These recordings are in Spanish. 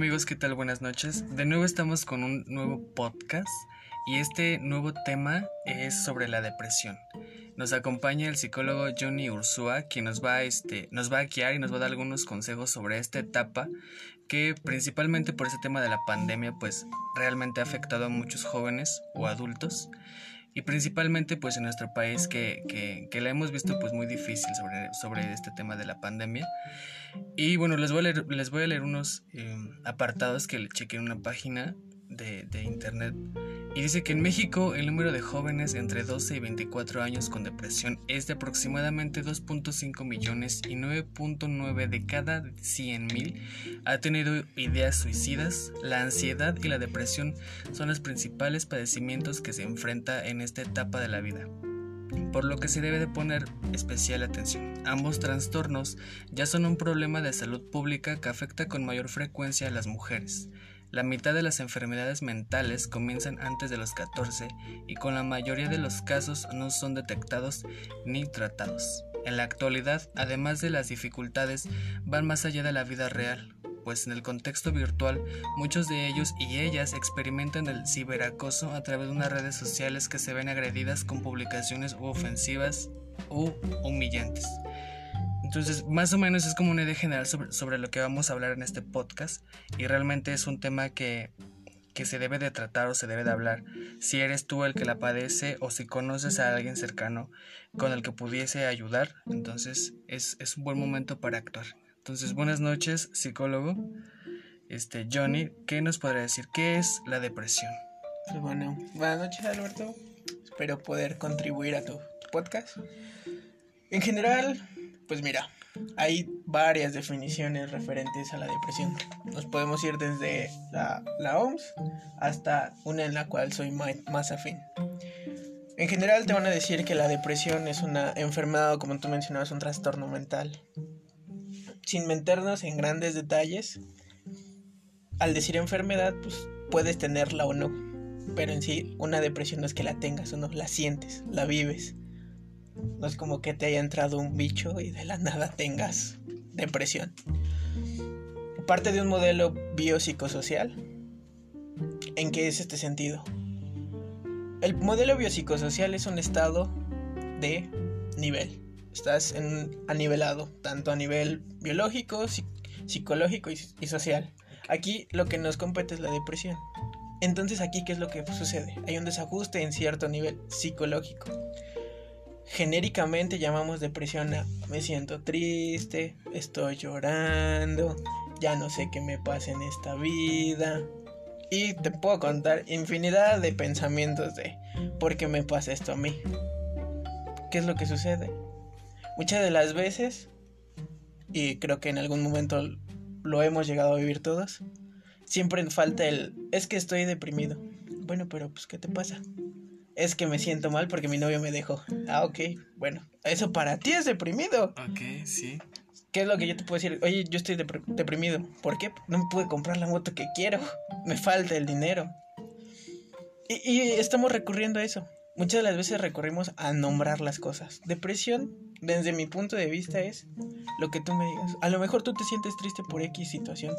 amigos, ¿qué tal? Buenas noches. De nuevo estamos con un nuevo podcast y este nuevo tema es sobre la depresión. Nos acompaña el psicólogo Johnny Ursúa, quien nos va, este, nos va a guiar y nos va a dar algunos consejos sobre esta etapa que principalmente por ese tema de la pandemia pues realmente ha afectado a muchos jóvenes o adultos y principalmente pues en nuestro país que, que, la hemos visto pues muy difícil sobre, sobre este tema de la pandemia. Y bueno les voy a leer, les voy a leer unos eh, apartados que le chequé en una página de, de internet y dice que en México el número de jóvenes entre 12 y 24 años con depresión es de aproximadamente 2.5 millones y 9.9 de cada 100 mil ha tenido ideas suicidas. La ansiedad y la depresión son los principales padecimientos que se enfrenta en esta etapa de la vida por lo que se debe de poner especial atención. Ambos trastornos ya son un problema de salud pública que afecta con mayor frecuencia a las mujeres. La mitad de las enfermedades mentales comienzan antes de los 14 y con la mayoría de los casos no son detectados ni tratados. En la actualidad, además de las dificultades, van más allá de la vida real, pues en el contexto virtual muchos de ellos y ellas experimentan el ciberacoso a través de unas redes sociales que se ven agredidas con publicaciones ofensivas u humillantes. Entonces, más o menos es como una idea general sobre, lo que vamos a hablar en este podcast y realmente es un tema que, se debe de tratar o se debe de hablar si eres tú el que la padece o si conoces a alguien cercano con el que pudiese ayudar, entonces es, un buen momento para actuar. Entonces, buenas noches, psicólogo. Este, Johnny, ¿qué nos podría decir? ¿Qué es la depresión? Pues bueno, buenas noches, Alberto. Espero poder contribuir a tu podcast. En general, pues mira, hay varias definiciones referentes a la depresión. Nos podemos ir desde la, OMS hasta una en la cual soy más, afín. En general te van a decir que la depresión es una enfermedad o como tú mencionabas un trastorno mental. Sin meternos en grandes detalles, al decir enfermedad pues puedes tenerla o no, pero en sí una depresión no es que la tengas o no, la sientes, la vives. No es como que te haya entrado un bicho y de la nada tengas depresión. Parte de un modelo biopsicosocial. ¿En qué es este sentido? El modelo biopsicosocial es un estado de nivel. Estás en, anivelado, tanto a nivel biológico, psicológico y, y social. Aquí lo que nos compete es la depresión. Entonces aquí, ¿qué es lo que sucede? Hay un desajuste en cierto nivel psicológico genéricamente llamamos depresión a me siento triste, estoy llorando, ya no sé qué me pasa en esta vida. Y te puedo contar infinidad de pensamientos de por qué me pasa esto a mí. ¿Qué es lo que sucede? Muchas de las veces, y creo que en algún momento lo hemos llegado a vivir todos, siempre falta el es que estoy deprimido. Bueno, pero pues ¿qué te pasa? Es que me siento mal porque mi novio me dejó. Ah, ok, bueno, eso para ti es deprimido. Ok, sí. ¿Qué es lo que yo te puedo decir? Oye, yo estoy deprimido. ¿Por qué? No me pude comprar la moto que quiero. Me falta el dinero. Y, y estamos recurriendo a eso. Muchas de las veces recurrimos a nombrar las cosas. Depresión, desde mi punto de vista, es lo que tú me digas. A lo mejor tú te sientes triste por X situación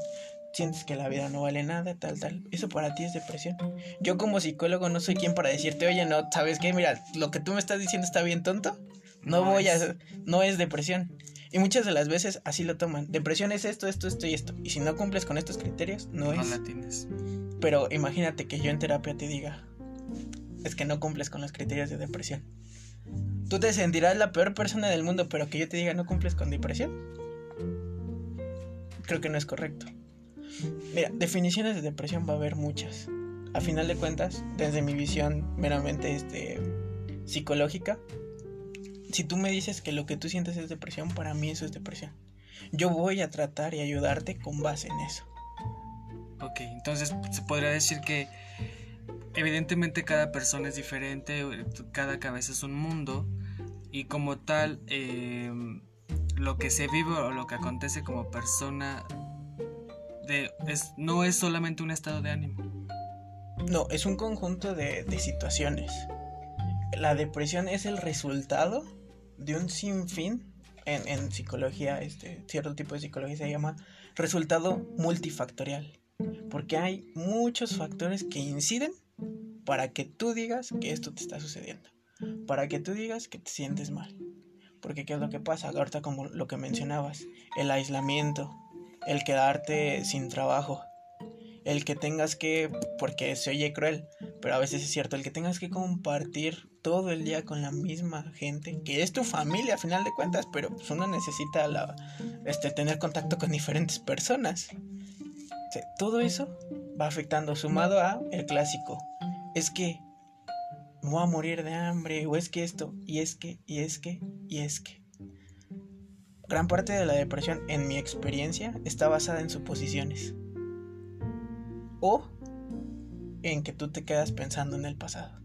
sientes que la vida no vale nada, tal, tal. Eso para ti es depresión. Yo como psicólogo no soy quien para decirte, oye, no, ¿sabes qué? Mira, lo que tú me estás diciendo está bien tonto. No, voy a... No es depresión. Y muchas de las veces así lo toman. Depresión es esto, esto, esto y esto. Y si no cumples con estos criterios, no, no es. la tienes. Pero imagínate que yo en terapia te diga, es que no cumples con los criterios de depresión. Tú te sentirás la peor persona del mundo, pero que yo te diga no cumples con depresión. Creo que no es correcto. Mira, definiciones de depresión va a haber muchas. A final de cuentas, desde mi visión meramente este, psicológica, si tú me dices que lo que tú sientes es depresión, para mí eso es depresión. Yo voy a tratar y ayudarte con base en eso. Ok, entonces se podría decir que evidentemente cada persona es diferente, cada cabeza es un mundo y como tal em, lo que se vive o lo que acontece como persona es, no es solamente un estado de ánimo. No, es un conjunto de, situaciones. La depresión es el resultado de un sinfín. En, psicología, este cierto tipo de psicología se llama resultado multifactorial. Porque hay muchos factores que inciden para que tú digas que esto te está sucediendo. Para que tú digas que te sientes mal. Porque ¿qué es lo que pasa? Ahorita como lo que mencionabas, el aislamiento, el quedarte sin trabajo, el que tengas que, porque se oye cruel, pero a veces es cierto, el que tengas que compartir todo el día con la misma gente, que es tu familia a final de cuentas, pero pues uno necesita la, este, tener contacto con diferentes personas. todo eso va afectando, sumado a el clásico. Es que voy a morir de hambre, o es que esto, y es que, y es que, y es que. Gran parte de la depresión, en mi experiencia, está basada en suposiciones. O en que tú te quedas pensando en el pasado.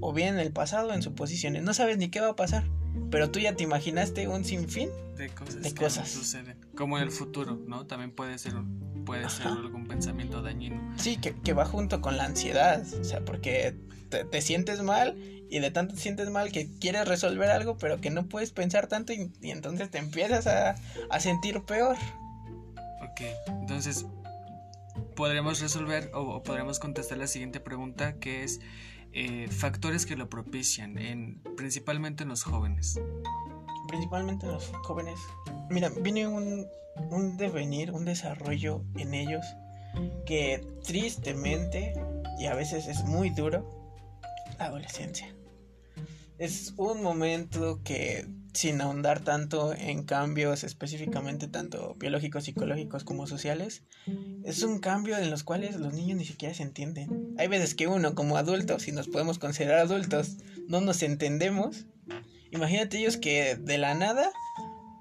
O bien en el pasado en suposiciones. No sabes ni qué va a pasar. Pero tú ya te imaginaste un sinfín de cosas. De cosas. suceden. Como en el futuro, ¿no? También puede ser, puede ser algún pensamiento dañino. Sí, que, que, va junto con la ansiedad. O sea, porque te, sientes mal y de tanto te sientes mal que quieres resolver algo, pero que no puedes pensar tanto y, entonces te empiezas a, a sentir peor. Ok, entonces podremos resolver o, podremos contestar la siguiente pregunta que es eh, factores que lo propician, en, principalmente en los jóvenes. Principalmente en los jóvenes. Mira, viene un, un devenir, un desarrollo en ellos que tristemente y a veces es muy duro, la adolescencia. Es un momento que sin ahondar tanto en cambios específicamente tanto biológicos, psicológicos como sociales, es un cambio en los cuales los niños ni siquiera se entienden. Hay veces que uno como adulto, si nos podemos considerar adultos, no nos entendemos. Imagínate ellos que de la nada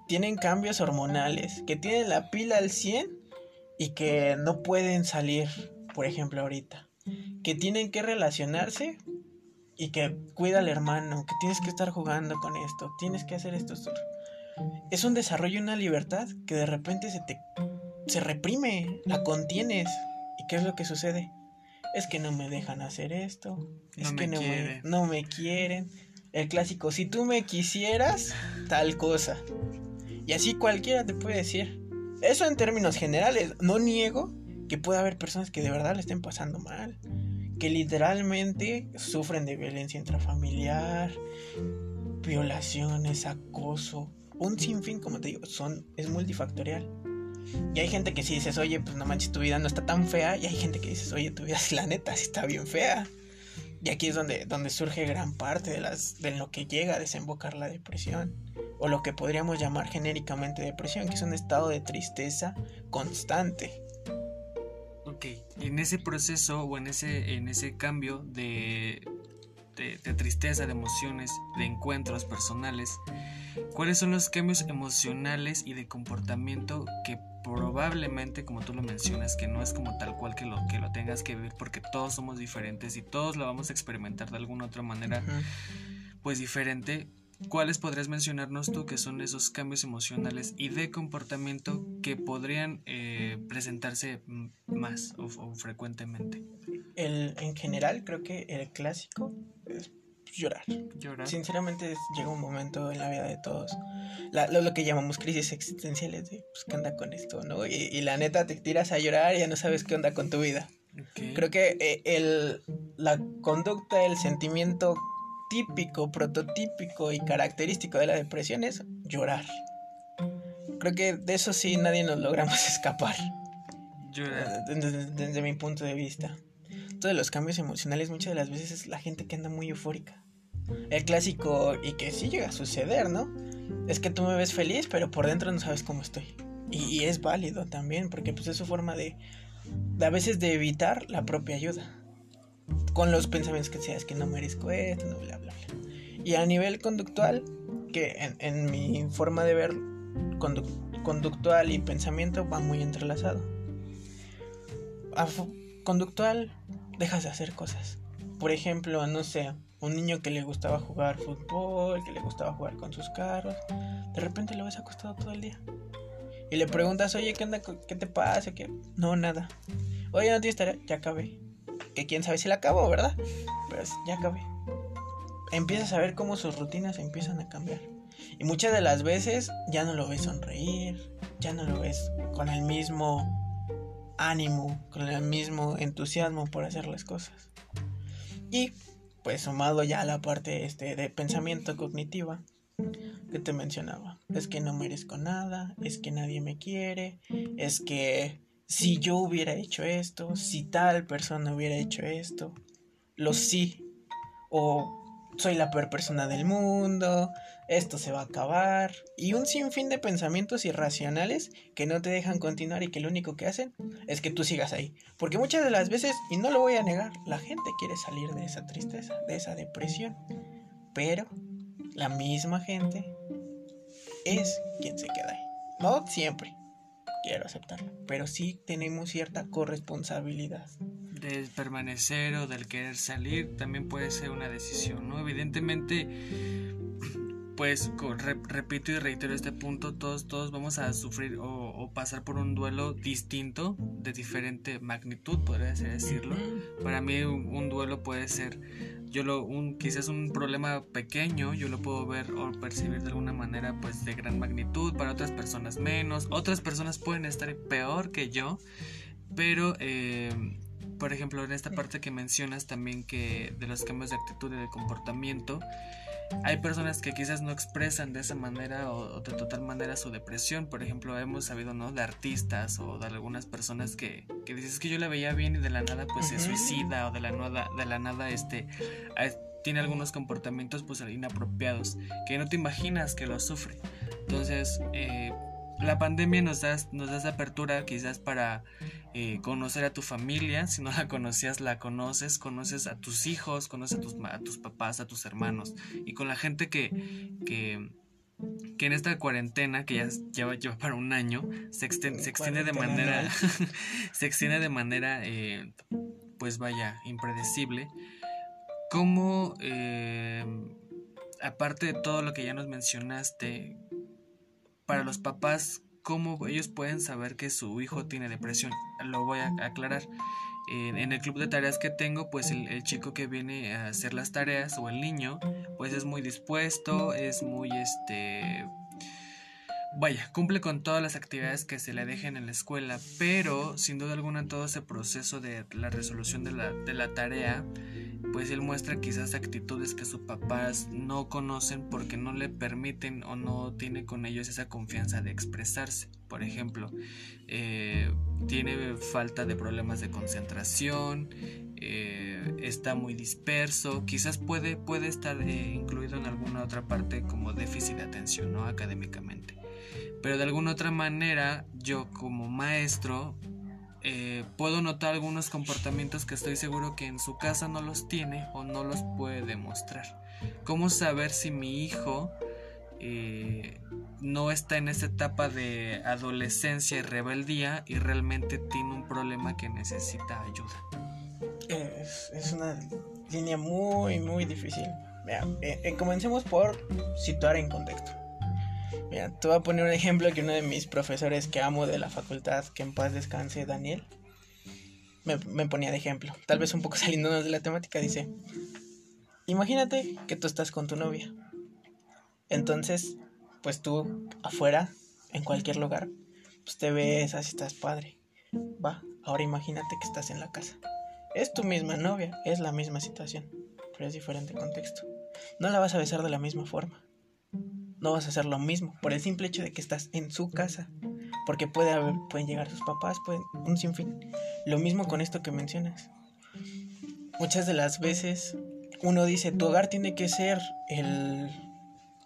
tienen cambios hormonales, que tienen la pila al 100 y que no pueden salir, por ejemplo, ahorita. Que tienen que relacionarse y que cuida al hermano, que tienes que estar jugando con esto, tienes que hacer esto. Es un desarrollo, una libertad que de repente se te se reprime, la contienes. ¿Y qué es lo que sucede? Es que no me dejan hacer esto, es que no me, no me quieren. El clásico, si tú me quisieras, tal cosa. Y así cualquiera te puede decir. Eso en términos generales, no niego que pueda haber personas que de verdad le estén pasando mal que literalmente sufren de violencia intrafamiliar, violaciones, acoso, un sinfín, como te digo, son, es multifactorial. Y hay gente que si dices, oye, pues no manches, tu vida no está tan fea. Y hay gente que dices, oye, tu vida es la neta, sí está bien fea. Y aquí es donde, donde surge gran parte de, las, de lo que llega a desembocar la depresión. O lo que podríamos llamar genéricamente depresión, que es un estado de tristeza constante Ok, en ese proceso o en ese, en ese cambio de, de, tristeza, de emociones, de encuentros personales, ¿cuáles son los cambios emocionales y de comportamiento que probablemente, como tú lo mencionas, que no es como tal cual que lo, que lo tengas que vivir porque todos somos diferentes y todos lo vamos a experimentar de alguna otra manera, pues diferente, ¿Cuáles podrías mencionarnos tú que son esos cambios emocionales y de comportamiento que podrían eh, presentarse más o, frecuentemente? El, en general, creo que el clásico es llorar. Llorar. Sinceramente, llega un momento en la vida de todos. lo, que llamamos crisis existenciales de, pues, ¿qué onda con esto? ¿no? Y, la neta, te tiras a llorar y ya no sabes qué onda con tu vida. Creo que eh, el, la conducta, el sentimiento típico, prototípico y característico de la depresión es llorar. Creo que de eso sí nadie nos logramos escapar. Llorar. Eh, desde, mi punto de vista. Todos los cambios emocionales muchas de las veces es la gente que anda muy eufórica. El clásico, y que sí llega a suceder, ¿no? Es que tú me ves feliz, pero por dentro no sabes cómo estoy. Y, es válido también, porque pues es su forma de, a veces de evitar la propia ayuda con los pensamientos que seas que no merezco esto, no, bla, bla, bla. Y a nivel conductual, que en, mi forma de ver conductual y pensamiento va muy entrelazado. conductual, dejas de hacer cosas. Por ejemplo, no sé, un niño que le gustaba jugar fútbol, que le gustaba jugar con sus carros, de repente lo ves acostado todo el día. Y le preguntas, oye, ¿qué, onda, qué te pasa? ¿Qué? No, nada. Oye, no tienes tarea, ya acabé que quién sabe si la acabó, ¿verdad? Pero ya acabé. Empiezas a ver cómo sus rutinas empiezan a cambiar. Y muchas de las veces ya no lo ves sonreír, ya no lo ves con el mismo ánimo, con el mismo entusiasmo por hacer las cosas. Y pues sumado ya a la parte este, de pensamiento cognitiva que te mencionaba. Es que no merezco nada, es que nadie me quiere, es que si yo hubiera hecho esto, si tal persona hubiera hecho esto, lo sí, o soy la peor persona del mundo, esto se va a acabar, y un sinfín de pensamientos irracionales que no te dejan continuar y que lo único que hacen es que tú sigas ahí. Porque muchas de las veces, y no lo voy a negar, la gente quiere salir de esa tristeza, de esa depresión, pero la misma gente es quien se queda ahí. No siempre, quiero aceptarlo, pero sí tenemos cierta corresponsabilidad del permanecer o del querer salir también puede ser una decisión, ¿no? Evidentemente, pues repito y reitero este punto, todos, todos vamos a sufrir o, pasar por un duelo distinto, de diferente magnitud, podría decirlo. Para mí un, duelo puede ser, yo lo, un, quizás un problema pequeño, yo lo puedo ver o percibir de alguna manera pues de gran magnitud, para otras personas menos, otras personas pueden estar peor que yo, pero... Eh, por ejemplo, en esta parte que mencionas también que de los cambios de actitud y de comportamiento, hay personas que quizás no expresan de esa manera o, de total manera su depresión. Por ejemplo, hemos sabido, ¿no? De artistas o de algunas personas que, que dices que yo la veía bien y de la nada pues se suicida o de la nada, de la nada este tiene algunos comportamientos pues inapropiados que no te imaginas que lo sufre. Entonces, eh, la pandemia nos da, nos da esa apertura quizás para eh, conocer a tu familia, si no la conocías, la conoces, conoces a tus hijos, conoces a tus, a tus papás, a tus hermanos, y con la gente que, que, que en esta cuarentena, que ya lleva, lleva para un año, se, extiende, se extiende de manera, se extiende de manera, eh, pues vaya, impredecible, como... Eh, aparte de todo lo que ya nos mencionaste, para los papás, ¿cómo ellos pueden saber que su hijo tiene depresión? Lo voy a aclarar. En, el club de tareas que tengo, pues el, chico que viene a hacer las tareas o el niño, pues es muy dispuesto, es muy este vaya, cumple con todas las actividades que se le dejen en la escuela, pero sin duda alguna todo ese proceso de la resolución de la, de la tarea pues él muestra quizás actitudes que sus papás no conocen porque no le permiten o no tiene con ellos esa confianza de expresarse. Por ejemplo, eh, tiene falta de problemas de concentración, eh, está muy disperso, quizás puede, puede estar eh, incluido en alguna otra parte como déficit de atención, ¿no? Académicamente. Pero de alguna otra manera, yo como maestro eh, puedo notar algunos comportamientos que estoy seguro que en su casa no los tiene o no los puede demostrar. ¿Cómo saber si mi hijo eh, no está en esa etapa de adolescencia y rebeldía y realmente tiene un problema que necesita ayuda? Es, una línea muy, muy difícil. Eh, comencemos por situar en contexto. Mira, te voy a poner un ejemplo que uno de mis profesores que amo de la facultad, que en paz descanse, Daniel, me, ponía de ejemplo. Tal vez un poco saliéndonos de la temática, dice, imagínate que tú estás con tu novia. Entonces, pues tú afuera, en cualquier lugar, pues te ves, así estás padre. Va, ahora imagínate que estás en la casa. Es tu misma novia, es la misma situación, pero es diferente contexto. No la vas a besar de la misma forma no vas a hacer lo mismo por el simple hecho de que estás en su casa. Porque puede haber, pueden llegar sus papás, pueden, un sinfín. Lo mismo con esto que mencionas. Muchas de las veces uno dice, tu hogar tiene que ser el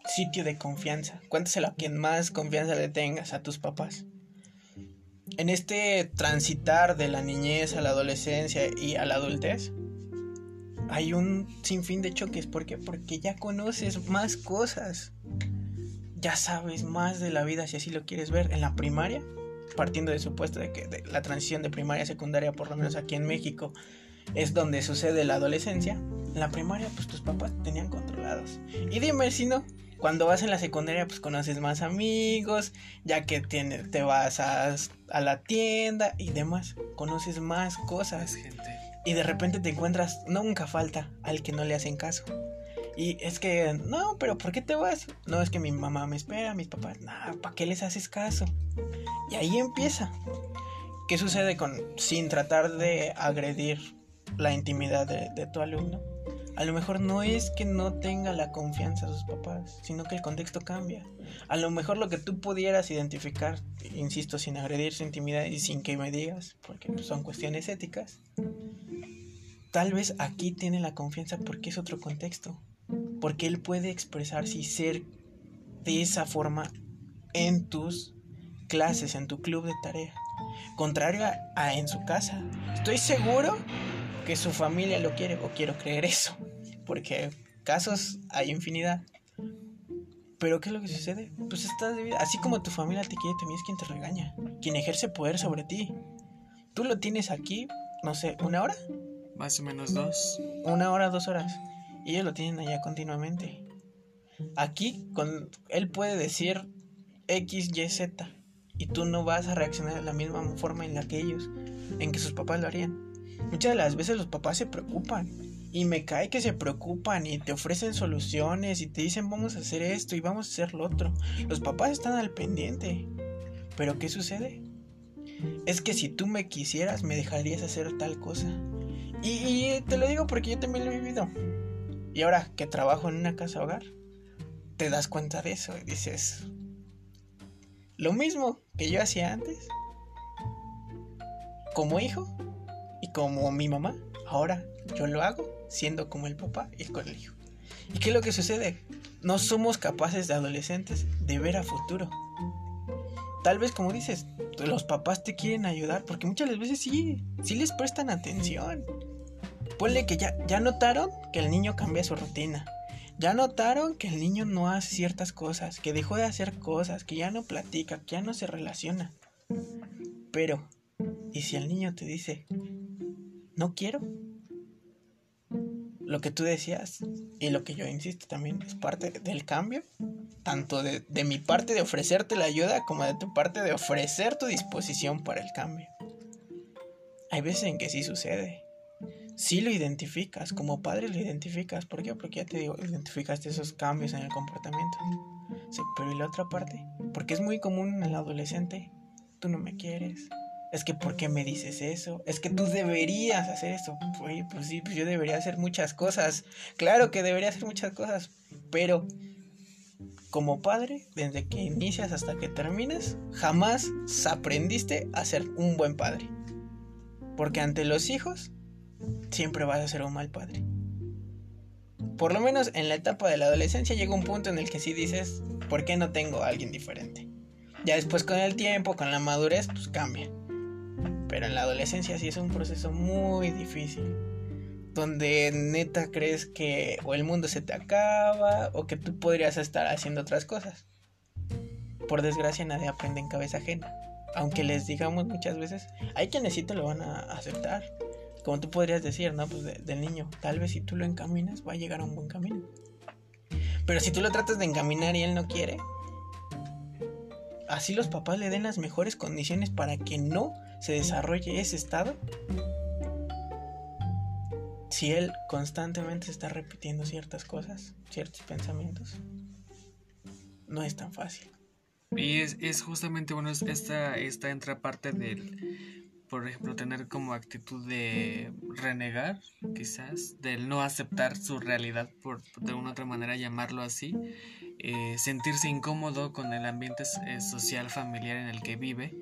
sitio de confianza. Cuéntaselo a quien más confianza le tengas, a tus papás. En este transitar de la niñez a la adolescencia y a la adultez, hay un sinfín de choques. ¿Por qué? Porque ya conoces más cosas ya sabes más de la vida si así lo quieres ver en la primaria, partiendo de supuesto de que la transición de primaria a secundaria, por lo menos aquí en México, es donde sucede la adolescencia. En la primaria, pues tus papás tenían controlados. Y dime si no, cuando vas en la secundaria, pues conoces más amigos, ya que te vas a, a la tienda y demás, conoces más cosas. Gente. Y de repente te encuentras, nunca falta al que no le hacen caso. Y es que, no, pero ¿por qué te vas? No, es que mi mamá me espera, mis papás, nada, ¿para qué les haces caso? Y ahí empieza. ¿Qué sucede con sin tratar de agredir la intimidad de, de tu alumno? A lo mejor no es que no tenga la confianza de sus papás, sino que el contexto cambia. A lo mejor lo que tú pudieras identificar, insisto, sin agredir su intimidad y sin que me digas, porque son cuestiones éticas, tal vez aquí tiene la confianza porque es otro contexto, porque él puede expresarse y ser de esa forma en tus clases, en tu club de tarea, contrario a en su casa. Estoy seguro que su familia lo quiere, o quiero creer eso, porque casos hay infinidad. Pero ¿qué es lo que sucede? Pues estás de vida. Así como tu familia te quiere, también es quien te regaña, quien ejerce poder sobre ti. Tú lo tienes aquí, no sé, una hora. Más o menos dos. Una hora, dos horas. Ellos lo tienen allá continuamente. Aquí, con, él puede decir X, Y, Z. Y tú no vas a reaccionar de la misma forma en la que ellos, en que sus papás lo harían. Muchas de las veces los papás se preocupan. Y me cae que se preocupan y te ofrecen soluciones y te dicen vamos a hacer esto y vamos a hacer lo otro. Los papás están al pendiente. Pero ¿qué sucede? Es que si tú me quisieras me dejarías hacer tal cosa. Y, y te lo digo porque yo también lo he vivido. Y ahora que trabajo en una casa hogar, te das cuenta de eso y dices, lo mismo que yo hacía antes, como hijo, y como mi mamá, ahora yo lo hago siendo como el papá y con el hijo. ¿Y qué es lo que sucede? No somos capaces de adolescentes de ver a futuro. Tal vez como dices, los papás te quieren ayudar porque muchas veces sí, sí les prestan atención. Ponle que ya, ya notaron que el niño cambia su rutina. Ya notaron que el niño no hace ciertas cosas, que dejó de hacer cosas, que ya no platica, que ya no se relaciona. Pero, ¿y si el niño te dice, no quiero. Lo que tú decías y lo que yo insisto también es parte del cambio, tanto de, mi parte de ofrecerte la ayuda como de tu parte de ofrecer tu disposición para el cambio. Hay veces en que sí sucede. Sí lo identificas, como padre lo identificas. ¿Por qué? Porque ya te digo, identificaste esos cambios en el comportamiento. Sí, pero ¿y la otra parte? Porque es muy común en el adolescente. Tú no me quieres, es que ¿por qué me dices eso? Es que tú deberías hacer. Oye, pues sí, pues yo debería hacer muchas cosas. Claro que debería hacer muchas cosas, pero como padre, desde que inicias hasta que terminas, jamás aprendiste a ser un buen padre. Porque ante los hijos, siempre vas a ser un mal padre. Por lo menos en la etapa de la adolescencia llega un punto en el que sí dices, ¿por qué no tengo a alguien diferente? Ya después con el tiempo, con la madurez, pues cambia. Pero en la adolescencia sí es un proceso muy difícil. Donde neta crees que o el mundo se te acaba o que tú podrías estar haciendo otras cosas. Por desgracia nadie aprende en cabeza ajena. Aunque les digamos muchas veces, hay quienes sí te lo van a aceptar. Como tú podrías decir, ¿no? Pues del niño, tal vez si tú lo encaminas va a llegar a un buen camino. Pero si tú lo tratas de encaminar y él no quiere, así los papás le den las mejores condiciones para que no se desarrolle ese estado, si él constantemente está repitiendo ciertas cosas, ciertos pensamientos, no es tan fácil. Y es, es justamente, bueno, esta, esta entra parte del, por ejemplo, tener como actitud de renegar, quizás, del no aceptar su realidad, por de una otra manera llamarlo así, eh, sentirse incómodo con el ambiente eh, social, familiar en el que vive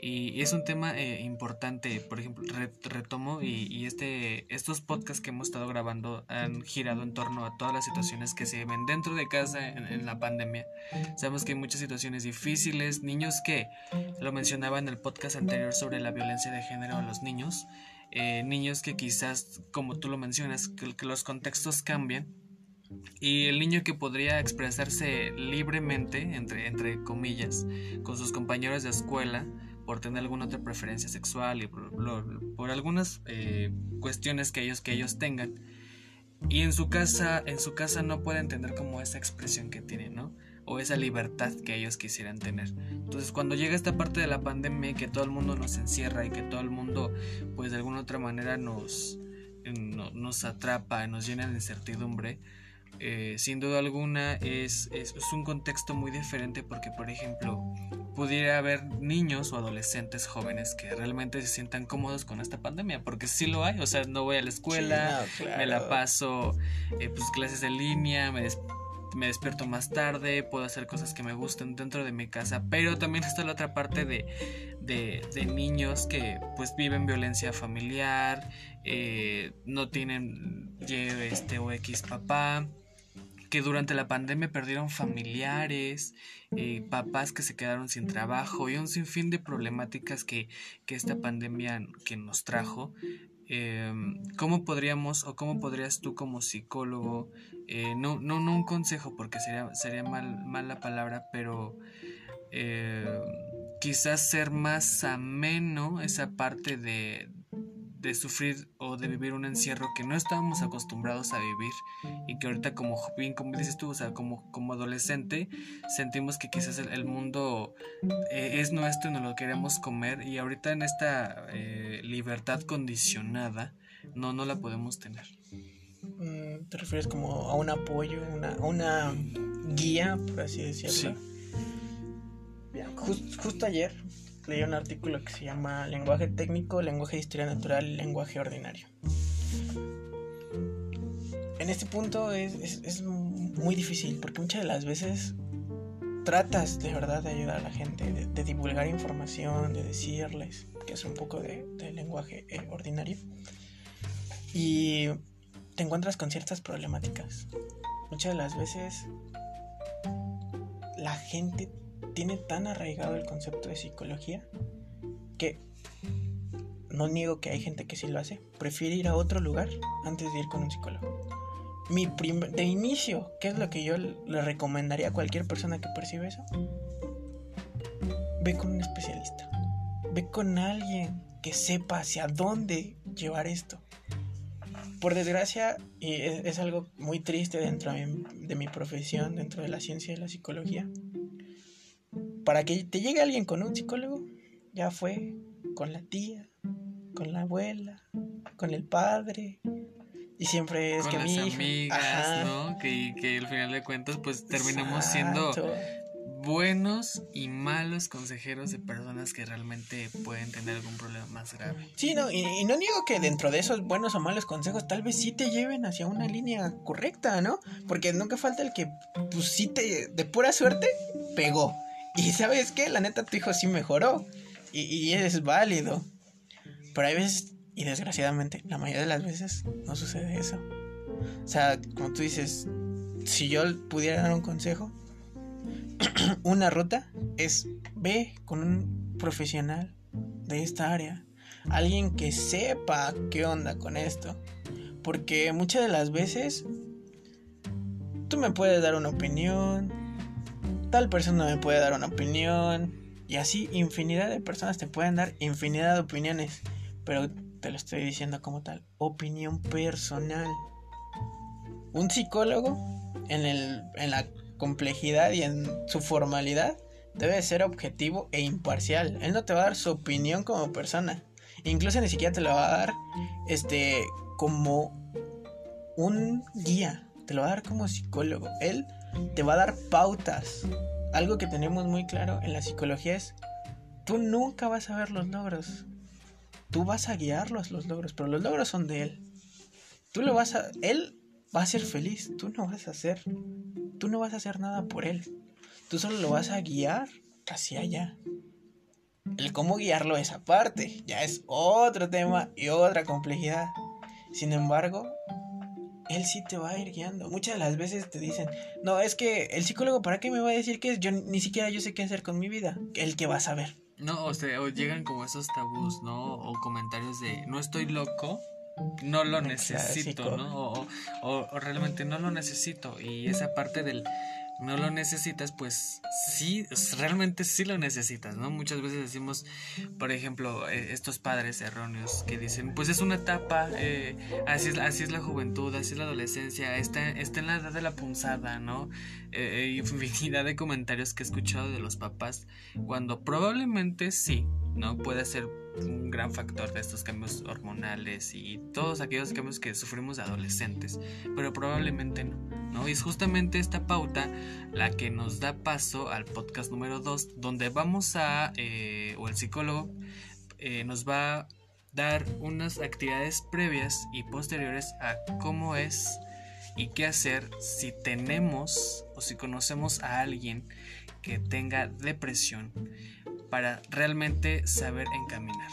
y es un tema eh, importante, por ejemplo, retomo y, este, estos podcasts que hemos estado grabando han girado en torno a todas las situaciones que se ven dentro de casa en, la pandemia. Sabemos que hay muchas situaciones difíciles, niños que, lo mencionaba en el podcast anterior sobre la violencia de género a los niños, eh, niños que quizás, como tú lo mencionas, que, los contextos cambian y el niño que podría expresarse libremente, entre, entre comillas, con sus compañeros de escuela, por tener alguna otra preferencia sexual y por, algunas eh, cuestiones que ellos, que ellos tengan. Y en su casa, en su casa no pueden tener como esa expresión que tienen, ¿no? O esa libertad que ellos quisieran tener. Entonces, cuando llega esta parte de la pandemia, que todo el mundo nos encierra y que todo el mundo, pues de alguna otra manera nos, nos atrapa, nos llena de incertidumbre, eh, sin duda alguna es, es, un contexto muy diferente porque, por ejemplo, pudiera haber niños o adolescentes jóvenes que realmente se sientan cómodos con esta pandemia, porque sí lo hay, o sea, no voy a la escuela, me la paso eh, pues clases en línea, me, me despierto más tarde, puedo hacer cosas que me gusten dentro de mi casa, pero también está la otra parte de, de, niños que pues viven violencia familiar, eh, no tienen este o X papá, que durante la pandemia perdieron familiares, eh, papás que se quedaron sin trabajo y un sinfín de problemáticas que, que esta pandemia que nos trajo. Em, ¿Cómo podríamos o cómo podrías tú como psicólogo, eh, no, no, no un consejo porque sería, sería mal, mal la palabra, pero em, quizás ser más ameno esa parte de, de sufrir o de vivir un encierro que no estábamos acostumbrados a vivir y que ahorita como bien como dices tú, o sea, como, como adolescente sentimos que quizás el, mundo eh, es nuestro y no lo queremos comer y ahorita en esta eh, libertad condicionada no, no la podemos tener. Mm, ¿Te refieres como a un apoyo, una, una guía, por así decirlo? Sí. justo ayer leí un artículo que se llama Lenguaje técnico, lenguaje de historia natural y lenguaje ordinario. En este punto es, muy difícil porque muchas de las veces tratas de verdad de ayudar a la gente, de, divulgar información, de decirles, que es un poco de, lenguaje eh, ordinario. Y te encuentras con ciertas problemáticas. Muchas de las veces la gente tiene tan arraigado el concepto de psicología que no niego que hay gente que sí lo hace. Prefiere ir a otro lugar antes de ir con un psicólogo. Mi de inicio, ¿qué es lo que yo le recomendaría a cualquier persona que percibe eso? Ve con un especialista. Ve con alguien que sepa hacia dónde llevar esto. Por desgracia, y es, algo muy triste dentro de mi profesión, dentro de la ciencia de la psicología, para que te llegue alguien con un psicólogo, ya fue con la tía, con la abuela, con el padre. Y siempre es que las mi amigas, ¿no? Que, que al final de cuentas, pues terminamos siendo buenos y malos consejeros de personas que realmente pueden tener algún problema más grave. Sí, no, y, y, no digo que dentro de esos buenos o malos consejos tal vez sí te lleven hacia una línea correcta, ¿no? Porque nunca falta el que, pues sí te, de pura suerte, pegó. Y sabes qué, la neta tu hijo sí mejoró. Y, es válido. Pero hay veces, y desgraciadamente, la mayoría de las veces no sucede eso. O sea, como tú dices, si yo pudiera dar un consejo, una ruta es ve con un profesional de esta área. Alguien que sepa qué onda con esto. Porque muchas de las veces tú me puedes dar una opinión, tal persona me puede dar una opinión. Y así infinidad de personas te pueden dar infinidad de opiniones. Pero te lo estoy diciendo como tal. Opinión personal. Un psicólogo en, el, en la complejidad y en su formalidad debe ser objetivo e imparcial. Él no te va a dar su opinión como persona. Incluso ni siquiera te lo va a dar este como un guía. Te lo va a dar como psicólogo. Él te va a dar pautas. Algo que tenemos muy claro en la psicología es, tú nunca vas a ver los logros. Tú vas a guiarlos los logros, pero los logros son de él. Tú lo vas a... Él va a ser feliz, tú no vas a hacer... Tú no vas a hacer nada por él. Tú solo lo vas a guiar hacia allá. El cómo guiarlo es aparte, ya es otro tema y otra complejidad. Sin embargo, él sí te va a ir guiando. Muchas de las veces te dicen, no, es que el psicólogo, ¿para qué me va a decir qué es? Yo ni siquiera yo sé qué hacer con mi vida. El que va a saber. No, o sea, o llegan como esos tabús, ¿no? O comentarios de, no estoy loco, no lo necesito, ¿no? O, o, realmente no lo necesito. Y esa parte del no lo necesitas, pues sí, realmente sí lo necesitas, ¿no? Muchas veces decimos, por ejemplo, eh, estos padres erróneos que dicen, pues es una etapa, eh, así, es, así es la juventud, así es la adolescencia, está, está en la edad de la punzada, ¿no? Eh, infinidad de comentarios que he escuchado de los papás, cuando probablemente sí, ¿no? Puede ser un gran factor de estos cambios hormonales y todos aquellos cambios que sufrimos de adolescentes, pero probablemente no. ¿no? Y es justamente esta pauta la que nos da paso al podcast número 2, donde vamos a, eh, o el psicólogo eh, nos va a dar unas actividades previas y posteriores a cómo es y qué hacer si tenemos o si conocemos a alguien que tenga depresión para realmente saber encaminar.